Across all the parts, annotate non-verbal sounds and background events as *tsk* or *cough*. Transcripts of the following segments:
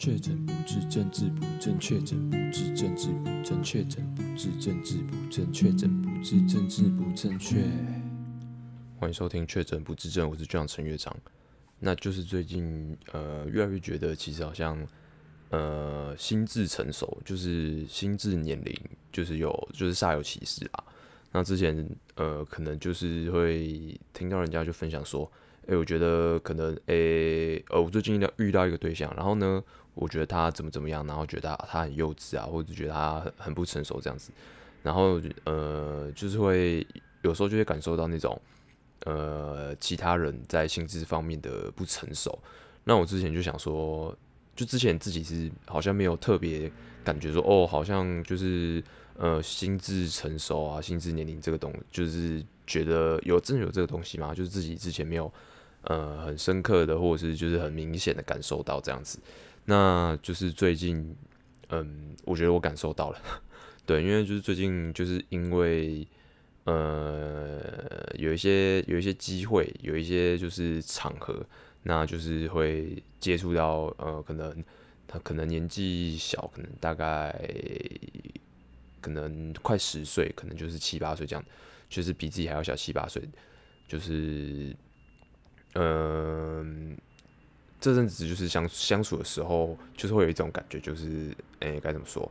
确诊不治，政治不正确；确诊不治，政治不正确；确诊不治，政治不正确；确诊不治，政治不正确。欢迎收听《确诊不治症》，我是队长陈乐长。那就是最近呃，越来越觉得其实好像呃，心智成熟，就是心智年龄，就是有就是煞有其事啊。那之前呃，可能就是会听到人家就分享说。诶、我觉得可能诶，呃、我最近遇到一个对象，然后呢，我觉得他怎么怎么样，然后觉得他，他很幼稚啊，或者觉得他很很不成熟这样子，然后呃，就是会有时候就会感受到那种呃，其他人在心智方面的不成熟。那我之前就想说，就之前自己是好像没有特别感觉说，哦，好像就是呃，心智成熟啊，心智年龄这个东，就是觉得有真的有这个东西吗？就是自己之前没有。呃，很深刻的，或者是就是很明显的感受到这样子，那就是最近，嗯，我觉得我感受到了，*laughs* 对，因为就是最近就是因为，呃，有一些有一些机会，有一些就是场合，那就是会接触到，呃，可能他可能年纪小，可能大概可能快十岁，可能就是七八岁这样，就是比自己还要小七八岁，就是。嗯，这阵子就是相相处的时候，就是会有一种感觉，就是哎，该怎么说？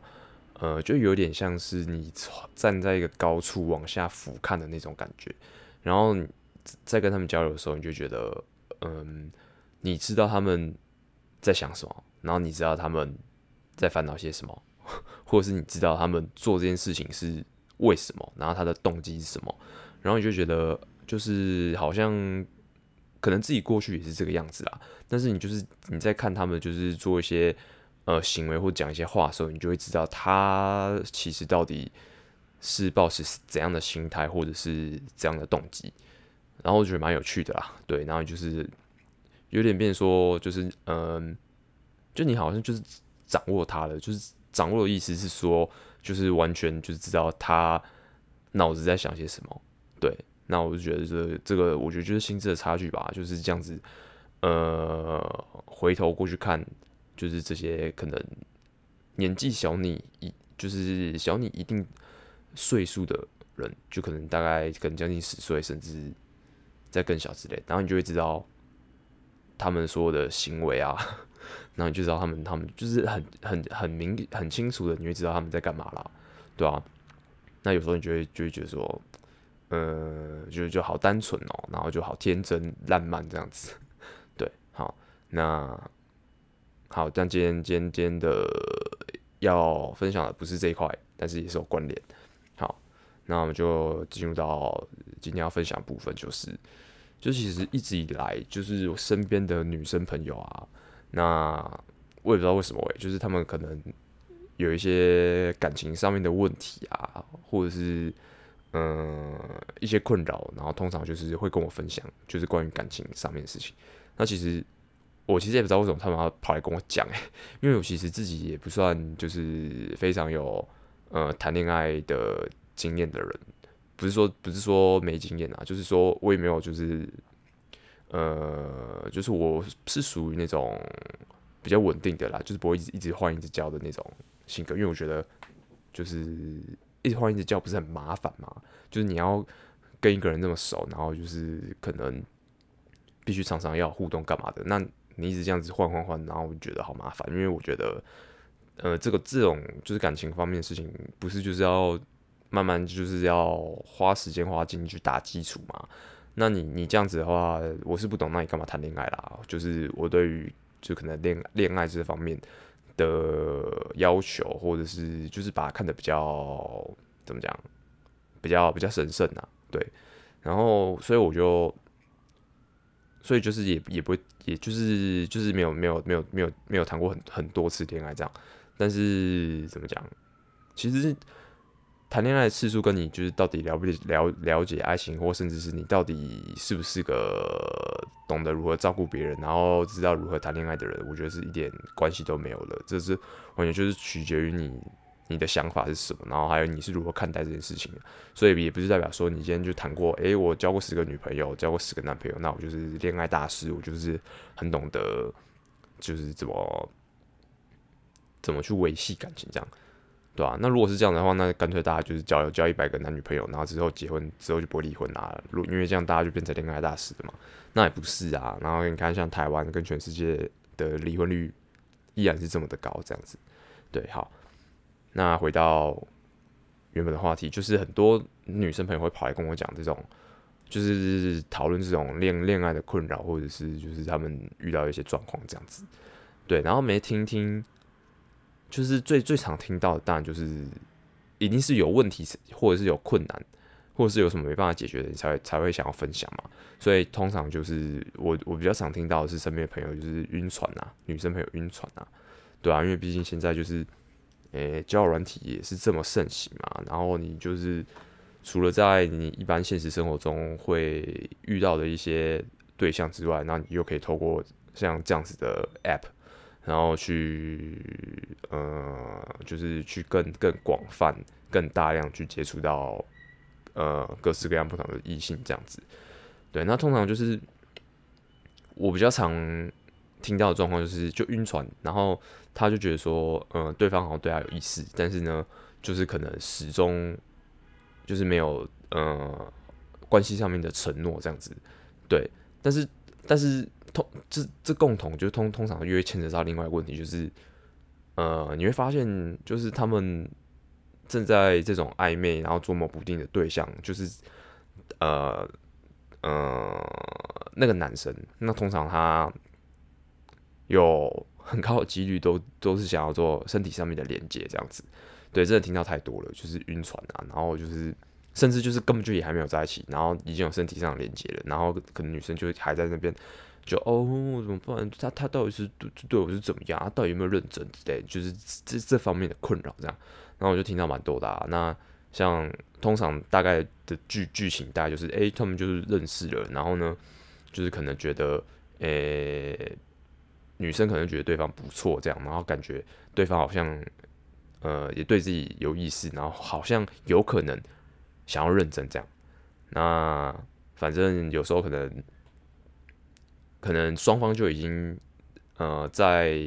呃，就有点像是你站在一个高处往下俯瞰的那种感觉。然后在跟他们交流的时候，你就觉得，嗯，你知道他们在想什么，然后你知道他们在烦恼些什么，或是你知道他们做这件事情是为什么，然后他的动机是什么，然后你就觉得，就是好像。可能自己过去也是这个样子啦，但是你就是你在看他们就是做一些呃行为或讲一些话的时候，你就会知道他其实到底是抱持怎样的心态或者是怎样的动机，然后我觉得蛮有趣的啦，对，然后就是有点变说就是嗯、就你好像就是掌握他了，就是掌握的意思是说就是完全就是知道他脑子在想些什么，对。那我就觉得这这个，我觉得就是心智的差距吧，就是这样子。呃，回头过去看，就是这些可能年纪小你一，就是小你一定岁数的人，就可能大概可能将近十岁，甚至再更小之类。然后你就会知道他们所有的行为啊，然后你就知道他们他们就是很很很明很清楚的，你会知道他们在干嘛啦，对啊。那有时候你就会就会觉得说。呃，就就好单纯哦，然后就好天真烂漫这样子，*laughs* 对，好，那好，但今天今天今天的要分享的不是这一块，但是也是有关联。好，那我们就进入到今天要分享的部分，就是，就其实一直以来，就是我身边的女生朋友啊，那我也不知道为什么，就是他们可能有一些感情上面的问题啊，或者是。嗯，一些困扰，然后通常就是会跟我分享，就是关于感情上面的事情。那其实我其实也不知道为什么他们要跑来跟我讲，*laughs* 因为我其实自己也不算就是非常有呃谈恋爱的经验的人，不是说不是说没经验啊，就是说我也没有就是呃，就是我是属于那种比较稳定的啦，就是不会一直一直换一直交的那种性格，因为我觉得就是。一直换一直叫不是很麻烦嘛？就是你要跟一个人那么熟，然后就是可能必须常常要互动干嘛的。那你一直这样子换换换，然后我觉得好麻烦。因为我觉得，呃，这个这种就是感情方面的事情，不是就是要慢慢就是要花时间花精力去打基础嘛？那你你这样子的话，我是不懂，那你干嘛谈恋爱啦？就是我对于就可能恋恋爱这方面。的要求，或者是就是把它看得比较怎么讲，比较比较神圣呐，对。然后，所以我就，所以就是也也不，也就是就是没有没有没有没有没有谈过很很多次恋爱这样。但是怎么讲，其实。谈恋爱的次数跟你就是到底了不了了解爱情，或甚至是你到底是不是个懂得如何照顾别人，然后知道如何谈恋爱的人，我觉得是一点关系都没有了。这是完全就是取决于你你的想法是什么，然后还有你是如何看待这件事情的。所以也不是代表说你今天就谈过，诶，我交过十个女朋友，交过十个男朋友，那我就是恋爱大师，我就是很懂得就是怎么怎么去维系感情这样，对吧、啊？那如果是这样的话，那干脆大家就是交交一百个男女朋友，然后之后结婚之后就不会离婚啦。如因为这样大家就变成恋爱大师了嘛，那也不是啊。然后你看像台湾跟全世界的离婚率依然是这么的高，这样子。对，好，那回到原本的话题，就是很多女生朋友会跑来跟我讲这种。就是讨论这种恋恋爱的困扰，或者是就是他们遇到一些状况这样子，对，然后没听听，就是最最常听到的，当然就是一定是有问题，或者是有困难，或者是有什么没办法解决的，你才会才会想要分享嘛。所以通常就是我我比较常听到的是身边的朋友就是晕船啊，女生朋友晕船啊，对啊，因为毕竟现在就是，诶、欸，交友软体也是这么盛行嘛，然后你就是。除了在你一般现实生活中会遇到的一些对象之外，那你又可以透过像这样子的 App，然后去呃，就是去更更广泛、更大量去接触到呃各式各样不同的异性这样子。对，那通常就是我比较常听到的状况就是就晕船，然后他就觉得说，呃，对方好像对他有意思，但是呢，就是可能始终。就是没有呃关系上面的承诺这样子，对，但是但是通这这共同就通通常又会牵扯到另外一个问题，就是呃你会发现就是他们正在这种暧昧然后捉摸不定的对象，就是呃呃那个男生，那通常他有很高的几率都都是想要做身体上面的连接这样子。对，真的听到太多了，就是晕船啊，然后就是甚至就是根本就也还没有在一起，然后已经有身体上的连接了，然后可能女生就还在那边，就哦怎么办？他他到底是对对我是怎么样？他到底有没有认真之类？就是这这方面的困扰这样，然后我就听到蛮多的啊。那像通常大概的剧剧情大概就是，诶，他们就是认识了，然后呢，就是可能觉得，诶，女生可能觉得对方不错这样，然后感觉对方好像。呃，也对自己有意思，然后好像有可能想要认真这样。那反正有时候可能，可能双方就已经呃在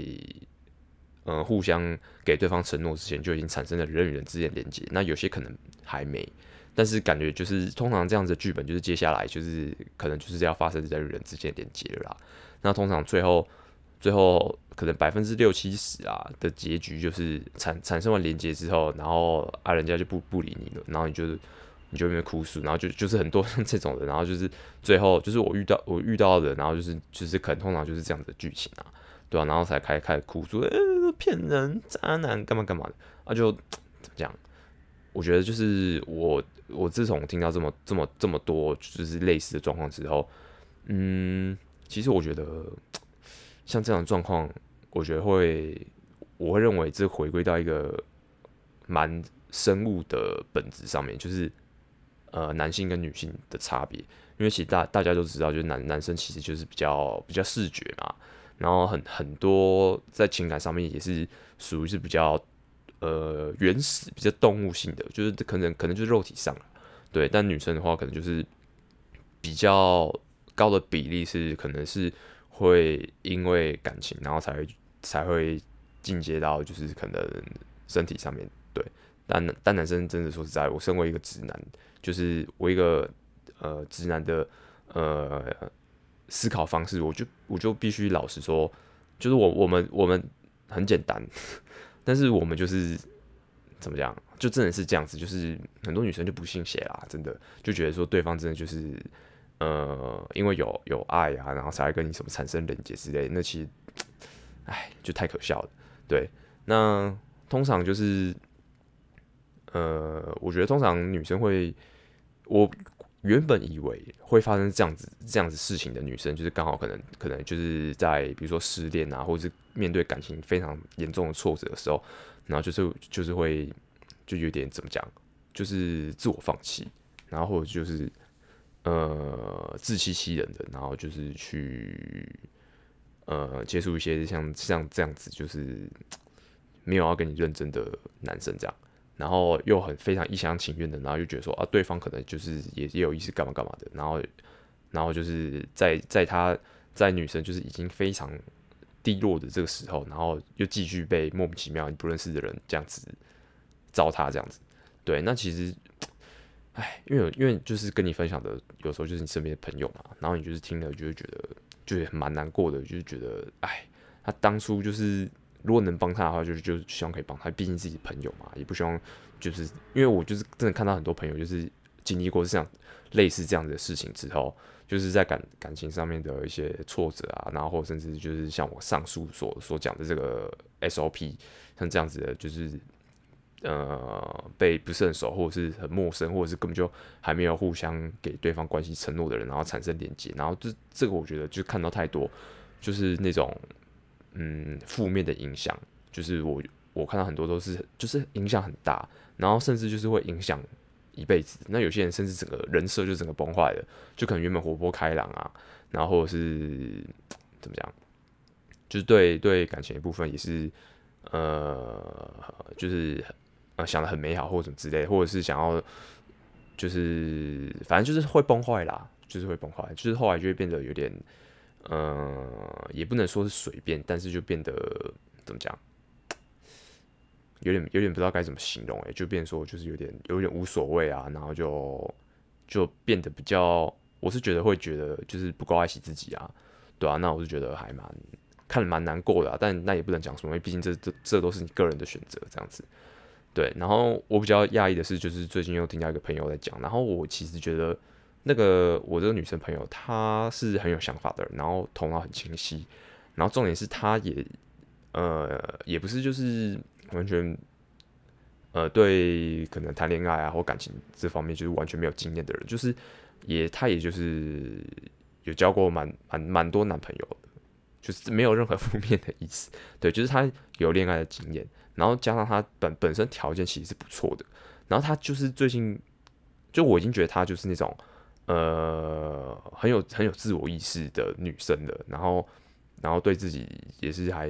呃互相给对方承诺之前，就已经产生了人与人之间的连接。那有些可能还没，但是感觉就是通常这样子的剧本，就是接下来就是可能就是要发生人与人之间的连接了啦。那通常最后。最后可能百分之六七十啊的结局就是产产生完连接之后，然后啊人家就不不理你了，然后你就是你就因为哭诉，然后就就是很多像 *laughs* 这种的，然后就是最后就是我遇到我遇到的，然后就是就是可能通常就是这样子的剧情啊，对吧、啊？然后才开开始哭诉，呃骗人渣男干嘛干嘛的啊就怎么讲？我觉得就是我我自从听到这么这么这么多就是类似的状况之后，嗯，其实我觉得。像这样的状况，我觉得会，我会认为这回归到一个蛮生物的本质上面，就是呃男性跟女性的差别。因为其实大大家都知道，就是男男生其实就是比较比较视觉嘛，然后很很多在情感上面也是属于是比较呃原始、比较动物性的，就是可能可能就是肉体上对。但女生的话，可能就是比较高的比例是可能是。会因为感情，然后才会才会进阶到就是可能身体上面对，但但男生真的说实在，我身为一个直男，就是我一个呃直男的呃思考方式，我就我就必须老实说，就是我我们我们很简单，但是我们就是怎么讲，就真的是这样子，就是很多女生就不信邪啦，真的就觉得说对方真的就是。呃，因为有有爱啊，然后才会跟你什么产生连接之类，那其实，哎，就太可笑了。对，那通常就是，呃，我觉得通常女生会，我原本以为会发生这样子这样子事情的女生，就是刚好可能可能就是在比如说失恋啊，或者是面对感情非常严重的挫折的时候，然后就是就是会就有点怎么讲，就是自我放弃，然后或者就是。呃，自欺欺人的，然后就是去呃接触一些像像这样子，就是没有要跟你认真的男生这样，然后又很非常一厢情愿的，然后又觉得说啊，对方可能就是也也有意思干嘛干嘛的，然后然后就是在在他在女生就是已经非常低落的这个时候，然后又继续被莫名其妙你不认识的人这样子糟蹋，这样子，对，那其实，哎，因为因为就是跟你分享的，有时候就是你身边的朋友嘛，然后你就是听了就会觉得，就是蛮难过的，就是觉得，哎，他当初就是如果能帮他的话，就是就希望可以帮他，毕竟自己朋友嘛，也不希望就是因为我就是真的看到很多朋友就是经历过这样类似这样的事情之后。就是在感感情上面的一些挫折啊，然后或甚至就是像我上述所所讲的这个 SOP，像这样子的，就是呃被不是很熟，或者是很陌生，或者是根本就还没有互相给对方关系承诺的人，然后产生连接，然后这这个我觉得就看到太多，就是那种嗯负面的影响，就是我我看到很多都是就是影响很大，然后甚至就是会影响。一辈子，那有些人甚至整个人设就整个崩坏了，就可能原本活泼开朗啊，然后是怎么讲，就是对对感情一部分也是，呃，就是呃想得很美好或者什么之类，或者是想要，就是反正就是会崩坏啦，就是会崩坏，就是后来就会变得有点，呃，也不能说是随便，但是就变得怎么讲？有点有点不知道该怎么形容诶、就变说就是有点有点无所谓啊，然后就就变得比较，我是觉得会觉得就是不够爱惜自己啊，对啊，那我是觉得还蛮看蛮难过的，但那也不能讲什么，因为毕竟这这这都是你个人的选择这样子，对。然后我比较讶异的是，就是最近又听到一个朋友在讲，然后我其实觉得那个我这个女生朋友她是很有想法的人，然后头脑很清晰，然后重点是她也呃也不是就是。完全，呃，对，可能谈恋爱啊或感情这方面就是完全没有经验的人，就是也她也就是有交过蛮蛮蛮多男朋友，就是没有任何 *laughs* 负面的意思。对，就是他有恋爱的经验，然后加上他本本身条件其实是不错的，然后他就是最近，就我已经觉得他就是那种呃很有很有自我意识的女生的，然后然后对自己也是还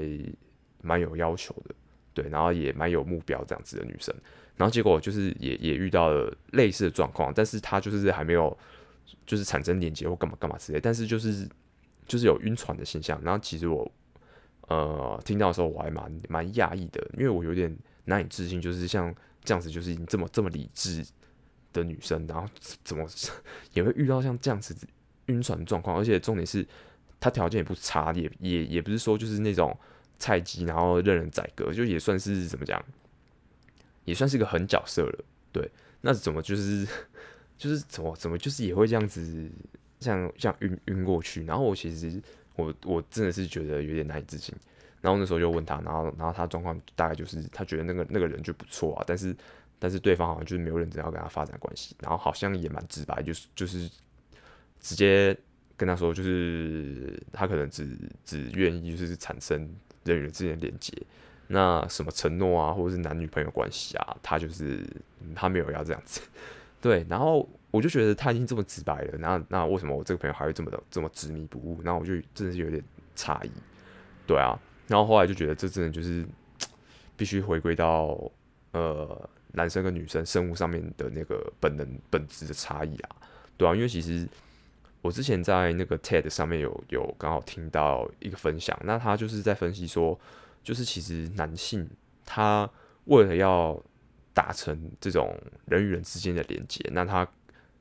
蛮有要求的。对，然后也蛮有目标这样子的女生，然后结果就是也也遇到了类似的状况，但是她就是还没有就是产生连接或干嘛干嘛之类，但是就是就是有晕船的现象。然后其实我呃听到的时候我还蛮蛮讶异的，因为我有点难以置信，就是像这样子就是这么这么理智的女生，然后怎么 *laughs* 也会遇到像这样子晕船状况，而且重点是她条件也不差，也也也不是说就是那种。菜鸡，然后任人宰割，就也算是怎么讲，也算是一个狠角色了。对，那怎么就是 *laughs* 就是怎么怎么就是也会这样子，像像晕晕过去。然后我其实我我真的是觉得有点难以置信。然后那时候就问他，然后然后他状况大概就是他觉得那个那个人就不错啊，但是但是对方好像就是没有认真要跟他发展关系，然后好像也蛮直白，就是就是直接跟他说，就是他可能只只愿意就是产生。人与人之间的连接，那什么承诺啊，或者是男女朋友关系啊，他就是他没有要这样子，*laughs* 对。然后我就觉得他已经这么直白了，那那为什么我这个朋友还会这么的这么执迷不悟？然后我就真的是有点诧异，对啊。然后后来就觉得这真的就是 *tsk* 必须回归到呃男生跟女生生物上面的那个本能本质的差异啊，对啊，因为其实。我之前在那个 TED 上面有有刚好听到一个分享，那他就是在分析说，就是其实男性他为了要达成这种人与人之间的连接，那他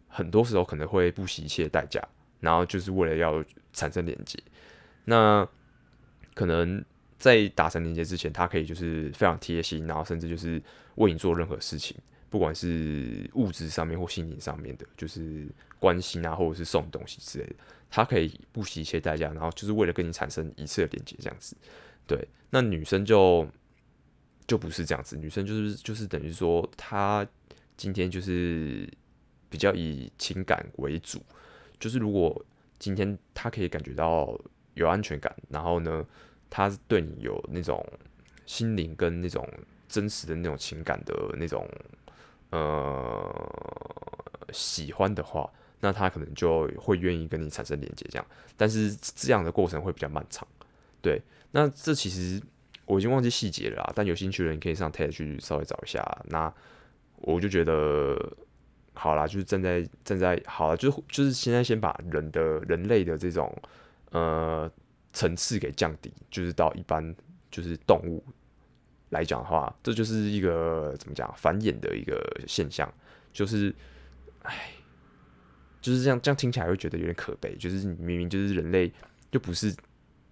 很多时候可能会不惜一切代价，然后就是为了要产生连接。那可能在达成连接之前，他可以就是非常贴心，然后甚至就是为你做任何事情。不管是物质上面或心灵上面的，就是关心啊，或者是送东西之类的，他可以不惜一切代价，然后就是为了跟你产生一次的连接，这样子。对，那女生就就不是这样子，女生就是就是等于说，她今天就是比较以情感为主，就是如果今天她可以感觉到有安全感，然后呢，他对你有那种心灵跟那种真实的那种情感的那种。呃，喜欢的话，那他可能就会愿意跟你产生连接，这样。但是这样的过程会比较漫长，对。那这其实我已经忘记细节了，但有兴趣的人可以上 TED 去稍微找一下。那我就觉得，好啦，就是站在站在好了，就是就是现在先把人的人类的这种呃层次给降低，就是到一般就是动物来讲的话，这就是一个怎么讲繁衍的一个现象，就是，哎，就是这样，这样听起来会觉得有点可悲，就是明明就是人类，就不是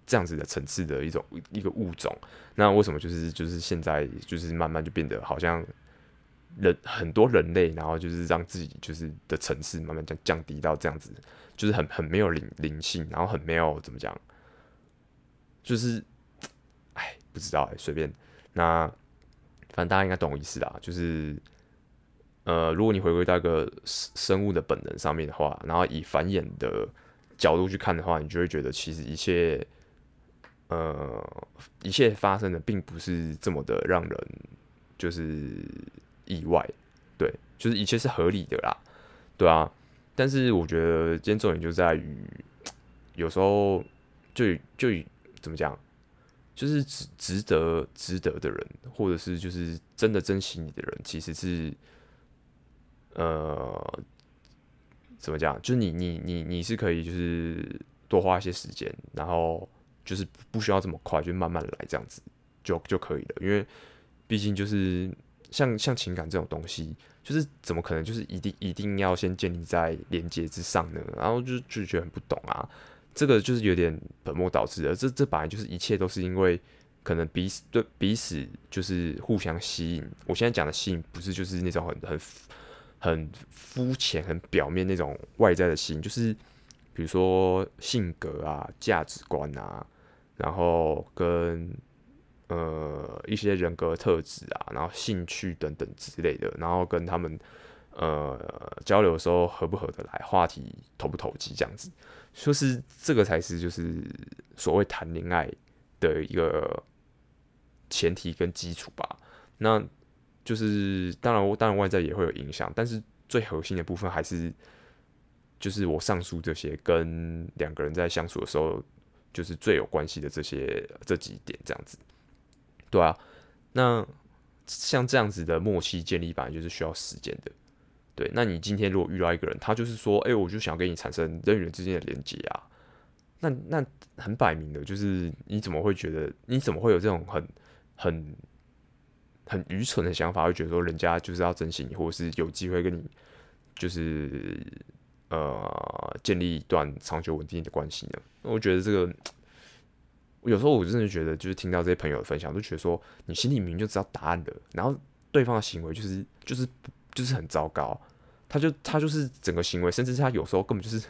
这样子的层次的一种一个物种，那为什么就是就是现在就是慢慢就变得好像人很多人类，然后就是让自己就是的层次慢慢降降低到这样子，就是很很没有灵灵性，然后很没有怎么讲。就是，*tsk* 哎，不知道哎，随便。那反正大家应该懂我意思啦。就是，呃，如果你回归到一个生物的本能上面的话，然后以繁衍的角度去看的话，你就会觉得其实一切，呃，一切发生的并不是这么的让人就是意外，对，就是一切是合理的啦，对啊。但是我觉得今天重点就在于，*tsk* 有时候就就。怎么讲？就是值值得值得的人，或者是就是真的珍惜你的人，其实是呃，怎么讲？就是你你你你是可以就是多花一些时间，然后就是不需要这么快，就慢慢来这样子就就可以了。因为毕竟就是像像情感这种东西，就是怎么可能就是一定一定要先建立在连接之上呢？然后就就觉得很不懂啊。这个就是有点本末倒置的，这这本来就是一切都是因为可能彼此对彼此就是互相吸引。我现在讲的吸引不是就是那种很很很肤浅、很表面那种外在的吸引，就是比如说性格啊、价值观啊，然后跟呃一些人格特质啊，然后兴趣等等之类的，然后跟他们呃交流的时候合不合得来，话题投不投机这样子。就是这个才是就是所谓谈恋爱的一个前提跟基础吧。那就是当然，当然外在也会有影响，但是最核心的部分还是就是我上述这些跟两个人在相处的时候，就是最有关系的这些这几点这样子。对啊，那像这样子的默契建立，本来就是需要时间的。对，那你今天如果遇到一个人，他就是说，哎、我就想跟你产生人与人之间的连接啊，那那很摆明的，就是你怎么会觉得，你怎么会有这种很很很愚蠢的想法，会觉得说人家就是要珍惜你，或者是有机会跟你就是呃建立一段长久稳定的关系呢？我觉得这个有时候我真的觉得，就是听到这些朋友的分享，都觉得说你心里明明就知道答案的，然后对方的行为就是就是。就是很糟糕，他就他就是整个行为，甚至是他有时候根本就是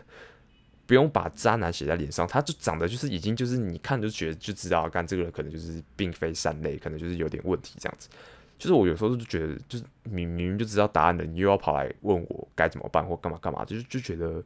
不用把渣男写在脸上，他就长得就是已经就是你看就觉得就知道，干这个人可能就是并非善类，可能就是有点问题这样子。就是我有时候就觉得，就是明明就知道答案的，你又要跑来问我该怎么办或干嘛干嘛，就就觉得。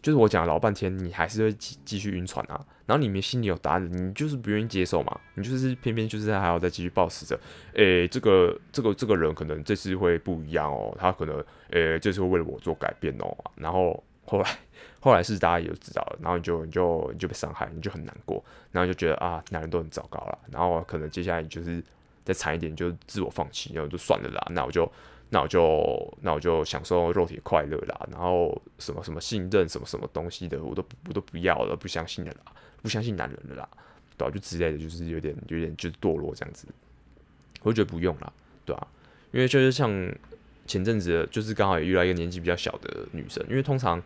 就是我讲了老半天，你还是会继继续晕船啊。然后你们心里有答案，你就是不愿意接受嘛。你就是偏偏就是还要再继续抱持着，诶、这个这个这个人可能这次会不一样哦。他可能诶、这次会为了我做改变哦。然后后来 *laughs* 后来是大家也就知道了，然后你就你就你就被伤害，你就很难过，然后就觉得啊，男人都很糟糕了。然后可能接下来就是再惨一点，就自我放弃，然后就算了啦。那我就。那我就那我就享受肉体快乐啦，然后什么什么信任什么什么东西的，我都我都不要了，不相信了啦，不相信男人了啦，对吧、啊？就之类的，就是有点有点就是堕落这样子，我就觉得不用啦，对吧、啊？因为就是像前阵子，就是刚好也遇到一个年纪比较小的女生，因为通常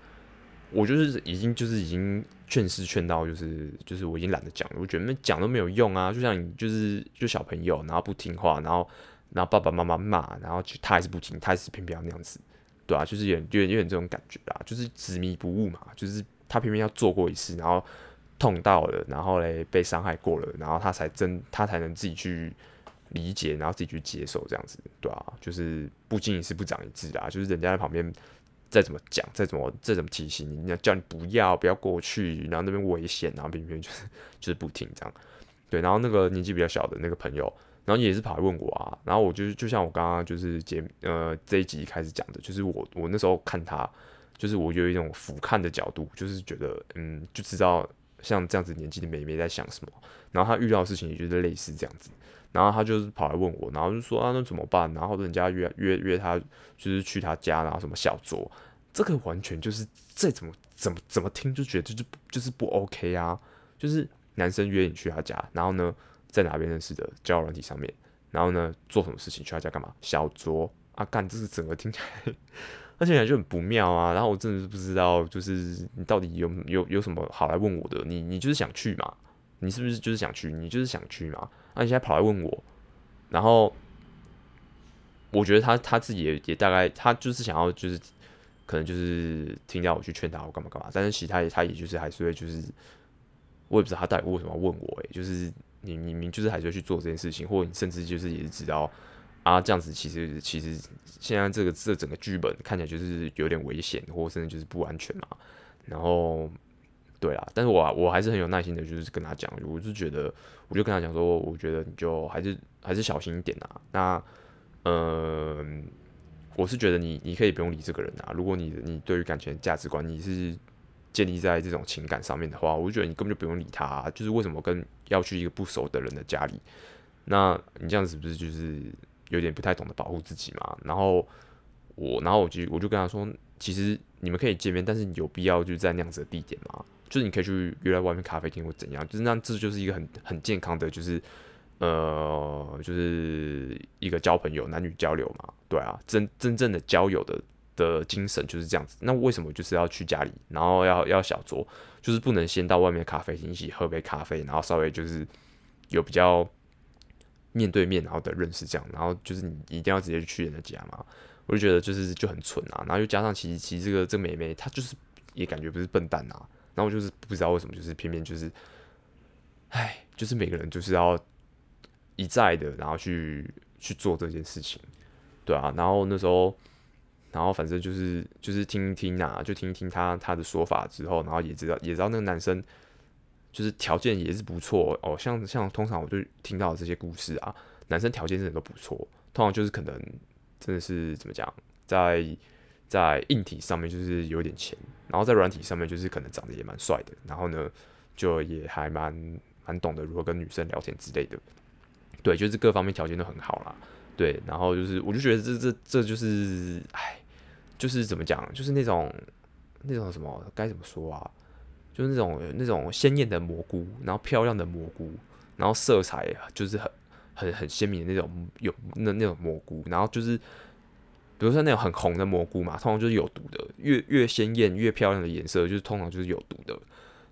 我就是已经就是已经劝师劝到，就是就是我已经懒得讲了，我觉得讲都没有用啊，就像你就是就小朋友，然后不听话，然后。然后爸爸妈妈骂，然后他还是不听，他还是偏偏要那样子，对啊，就是有点有点有点这种感觉啦，就是执迷不悟嘛，就是他偏偏要做过一次，然后痛到了，然后嘞被伤害过了，然后他才真他才能自己去理解，然后自己去接受这样子，对啊，就是不经一事不长一智啊，就是人家在旁边再怎么讲，再怎么再怎么提醒你，要叫你不要不要过去，然后那边危险，然后偏偏就是就是不听这样，对，然后那个年纪比较小的那个朋友。然后也是跑来问我啊，然后我就是就像我刚刚就是节呃这一集开始讲的，就是我我那时候看他，就是我有一种俯瞰的角度，就是觉得嗯就知道像这样子年纪的妹妹在想什么，然后他遇到的事情也就是类似这样子，然后他就是跑来问我，然后就说啊那怎么办？然后人家约约约他就是去他家，然后什么小酌，这个完全就是再怎么怎么怎么听就觉得就是就是不 OK 啊，就是男生约你去他家，然后呢，在哪边认识的交友软体上面，然后呢，做什么事情去他家干嘛？小酌啊，干，这是整个听起来，而且感觉就很不妙啊。然后我真的是不知道，就是你到底有有有什么好来问我的？你你就是想去嘛？你是不是就是想去？你就是想去嘛？那、啊、你现在跑来问我，然后我觉得他他自己也也大概，他就是想要就是。可能就是听到我去劝他，我干嘛干嘛，但是其他他也就是还是会就是，我也不知道他到底为什么要问我诶、欸，就是你明明就是还是会去做这件事情，或你甚至就是也是知道啊这样子其实其实现在这个这整个剧本看起来就是有点危险，或甚至就是不安全嘛。然后对啊，但是我我还是很有耐心的，就是跟他讲，我就觉得我就跟他讲说，我觉得你就还是还是小心一点啊。那嗯。我是觉得你你可以不用理这个人啊。如果你你对于感情的价值观你是建立在这种情感上面的话，我就觉得你根本就不用理他。就是为什么跟要去一个不熟的人的家里？那你这样子不是就是有点不太懂得保护自己嘛？然后我然后我就我就跟他说，其实你们可以见面，但是有必要就在那样子的地点吗？就是你可以去约在外面咖啡厅或怎样，就是那这就是一个很很健康的就是。呃，就是一个交朋友、男女交流嘛，对啊，真真正的交友的的精神就是这样子。那为什么就是要去家里，然后要要小酌，就是不能先到外面咖啡厅一起喝杯咖啡，然后稍微就是有比较面对面然后的认识这样，然后就是你一定要直接去人家家嘛？我就觉得就是就很蠢啊。然后又加上其实其实这个这个妹妹她就是也感觉不是笨蛋啊，然后就是不知道为什么就是偏偏就是，唉，就是每个人就是要。一再的，然后去去做这件事情，对啊，然后那时候，然后反正就是就是听一听啊，就听一听他他的说法之后，然后也知道也知道那个男生就是条件也是不错哦，像像通常我就听到这些故事啊，男生条件真的都不错，通常就是可能真的是怎么讲，在在硬体上面就是有点钱，然后在软体上面就是可能长得也蛮帅的，然后呢就也还蛮蛮懂得如何跟女生聊天之类的。对，就是各方面条件都很好啦。对，然后就是，我就觉得这这这就是，哎，就是怎么讲，就是那种那种什么该怎么说啊？就是那种那种鲜艳的蘑菇，然后漂亮的蘑菇，然后色彩就是很很很鲜明的那种有那那种蘑菇，然后就是比如说那种很红的蘑菇嘛，通常就是有毒的，越越鲜艳越漂亮的颜色，就是通常就是有毒的。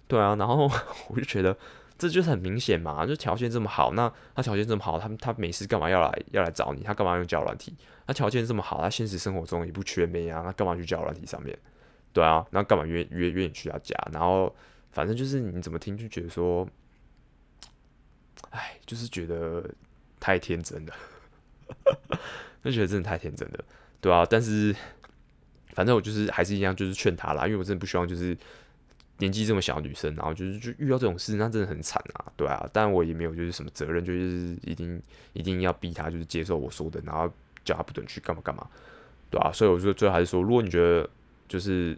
对啊，然后 *laughs* 我就觉得。这就是很明显嘛，就条件这么好，那他条件这么好，他他没事干嘛要来要来找你？他干嘛用交友软体？他条件这么好，他现实生活中也不缺妹啊，他干嘛去交友软体上面？对啊，那干嘛约约约你去他家？然后反正就是你怎么听就觉得说，哎，就是觉得太天真了，*laughs* 就觉得真的太天真了，对啊，但是反正我就是还是一样，就是劝他啦，因为我真的不希望就是。年纪这么小的女生，然后就是就遇到这种事，那真的很惨啊，对啊，但我也没有就是什么责任，就是一定一定要逼她就是接受我说的，然后叫她不准去干嘛干嘛，对啊，所以我就最后还是说，如果你觉得就是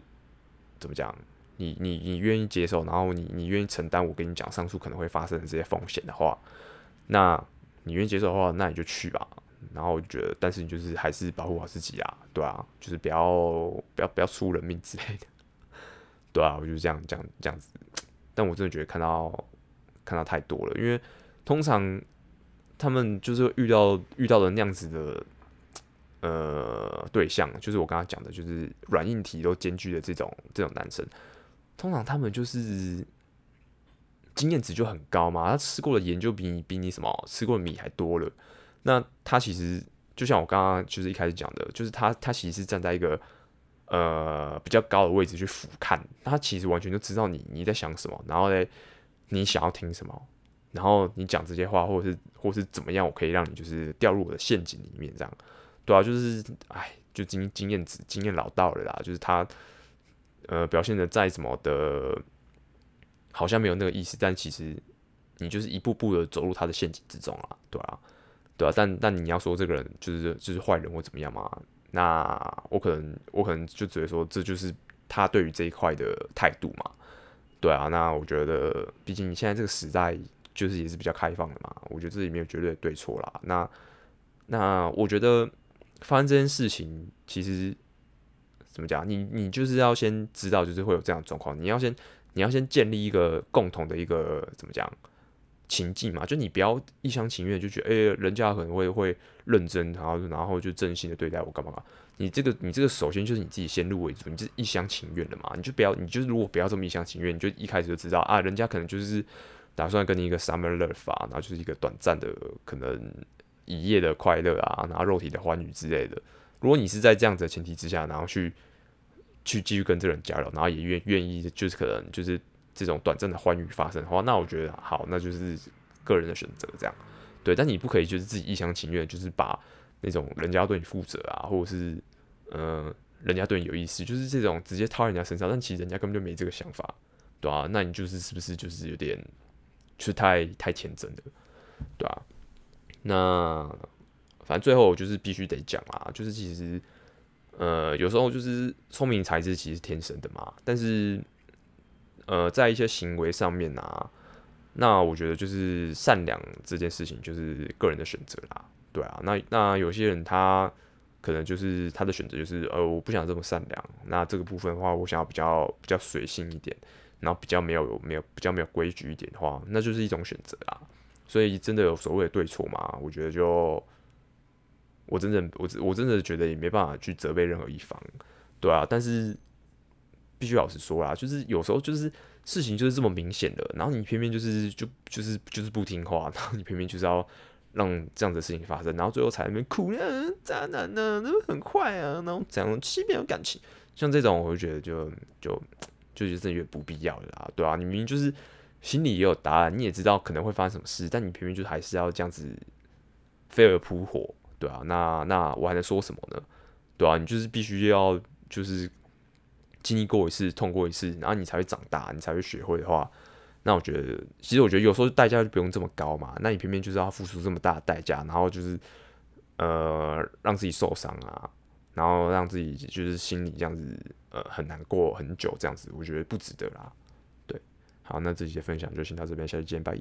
怎么讲，你你你愿意接受，然后你你愿意承担我跟你讲上述可能会发生的这些风险的话，那你愿意接受的话，那你就去吧。然后我就觉得，但是你就是还是保护好自己啊，对啊，就是不要不要不要出人命之类的。对啊，我就这样这样这样子，但我真的觉得看到看到太多了，因为通常他们就是遇到遇到的那样子的呃对象，就是我刚刚讲的，就是软硬体都兼具的这种这种男生，通常他们就是经验值就很高嘛，他吃过的盐就比你比你什么吃过的米还多了，那他其实就像我刚刚就是一开始讲的，就是他他其实是站在一个。呃，比较高的位置去俯瞰，他其实完全就知道你你在想什么，然后嘞，你想要听什么，然后你讲这些话，或者是或是怎么样，我可以让你就是掉入我的陷阱里面，这样，对啊，就是，哎，就经经验值经验老道了啦，就是他，呃，表现的再怎么的，好像没有那个意思，但其实你就是一步步的走入他的陷阱之中了，对啊，对啊，但但你要说这个人就是就是坏人或怎么样嘛？那我可能我可能就只会说，这就是他对于这一块的态度嘛，对啊。那我觉得，毕竟现在这个时代就是也是比较开放的嘛，我觉得这里没有绝对的对错啦。那那我觉得发生这件事情，其实怎么讲？你你就是要先知道，就是会有这样的状况，你要先你要先建立一个共同的一个怎么讲情境嘛，就你不要一厢情愿就觉得，哎、人家可能会会认真，然后然后就真心的对待我干嘛。你这个你这个首先就是你自己先入为主，你就是一厢情愿的嘛，你就不要，你就是如果不要这么一厢情愿，你就一开始就知道啊，人家可能就是打算跟你一个 summer love 啊，然后就是一个短暂的可能一夜的快乐啊，然后肉体的欢愉之类的。如果你是在这样子的前提之下，然后去去继续跟这人交流，然后也愿愿意就是可能就是这种短暂的欢愉发生的话，那我觉得好，那就是个人的选择这样。对，但你不可以就是自己一厢情愿，就是把。那种人家对你负责啊，或者是，呃，人家对你有意思，就是这种直接套人家身上，但其实人家根本就没这个想法，对啊，那你就是是不是就是有点，就是太太天真了，对啊。那反正最后我就是必须得讲啊，就是其实，呃，有时候就是聪明才智其实天生的嘛，但是，呃，在一些行为上面啊，那我觉得就是善良这件事情就是个人的选择啦。对啊，那那有些人他可能就是他的选择就是呃，我不想这么善良。那这个部分的话，我想要比较比较随性一点，然后比较没有没有比较没有规矩一点的话，那就是一种选择啦。所以真的有所谓的对错吗？我觉得就我真的我我真的觉得也没办法去责备任何一方，对啊。但是必须老实说啦，就是有时候就是事情就是这么明显的，然后你偏偏就是就就是就是不听话，然后你偏偏就是要。让这样子的事情发生，然后最后才在那边哭啊，渣男呢、那么很坏啊，然后怎样欺骗感情，像这种我就觉得就就就觉得有点不必要的啦，对啊，你明明就是心里也有答案，你也知道可能会发生什么事，但你偏偏就还是要这样子飞蛾扑火，对啊，那那我还能说什么呢？对啊，你就是必须要就是经历过一次，痛过一次，然后你才会长大，你才会学会的话。那我觉得，其实我觉得有时候代价就不用这么高嘛。那你偏偏就是要付出这么大的代价，然后就是呃让自己受伤啊，然后让自己就是心里这样子呃很难过很久这样子，我觉得不值得啦。对，好，那这期的分享就先到这边，下期见，拜。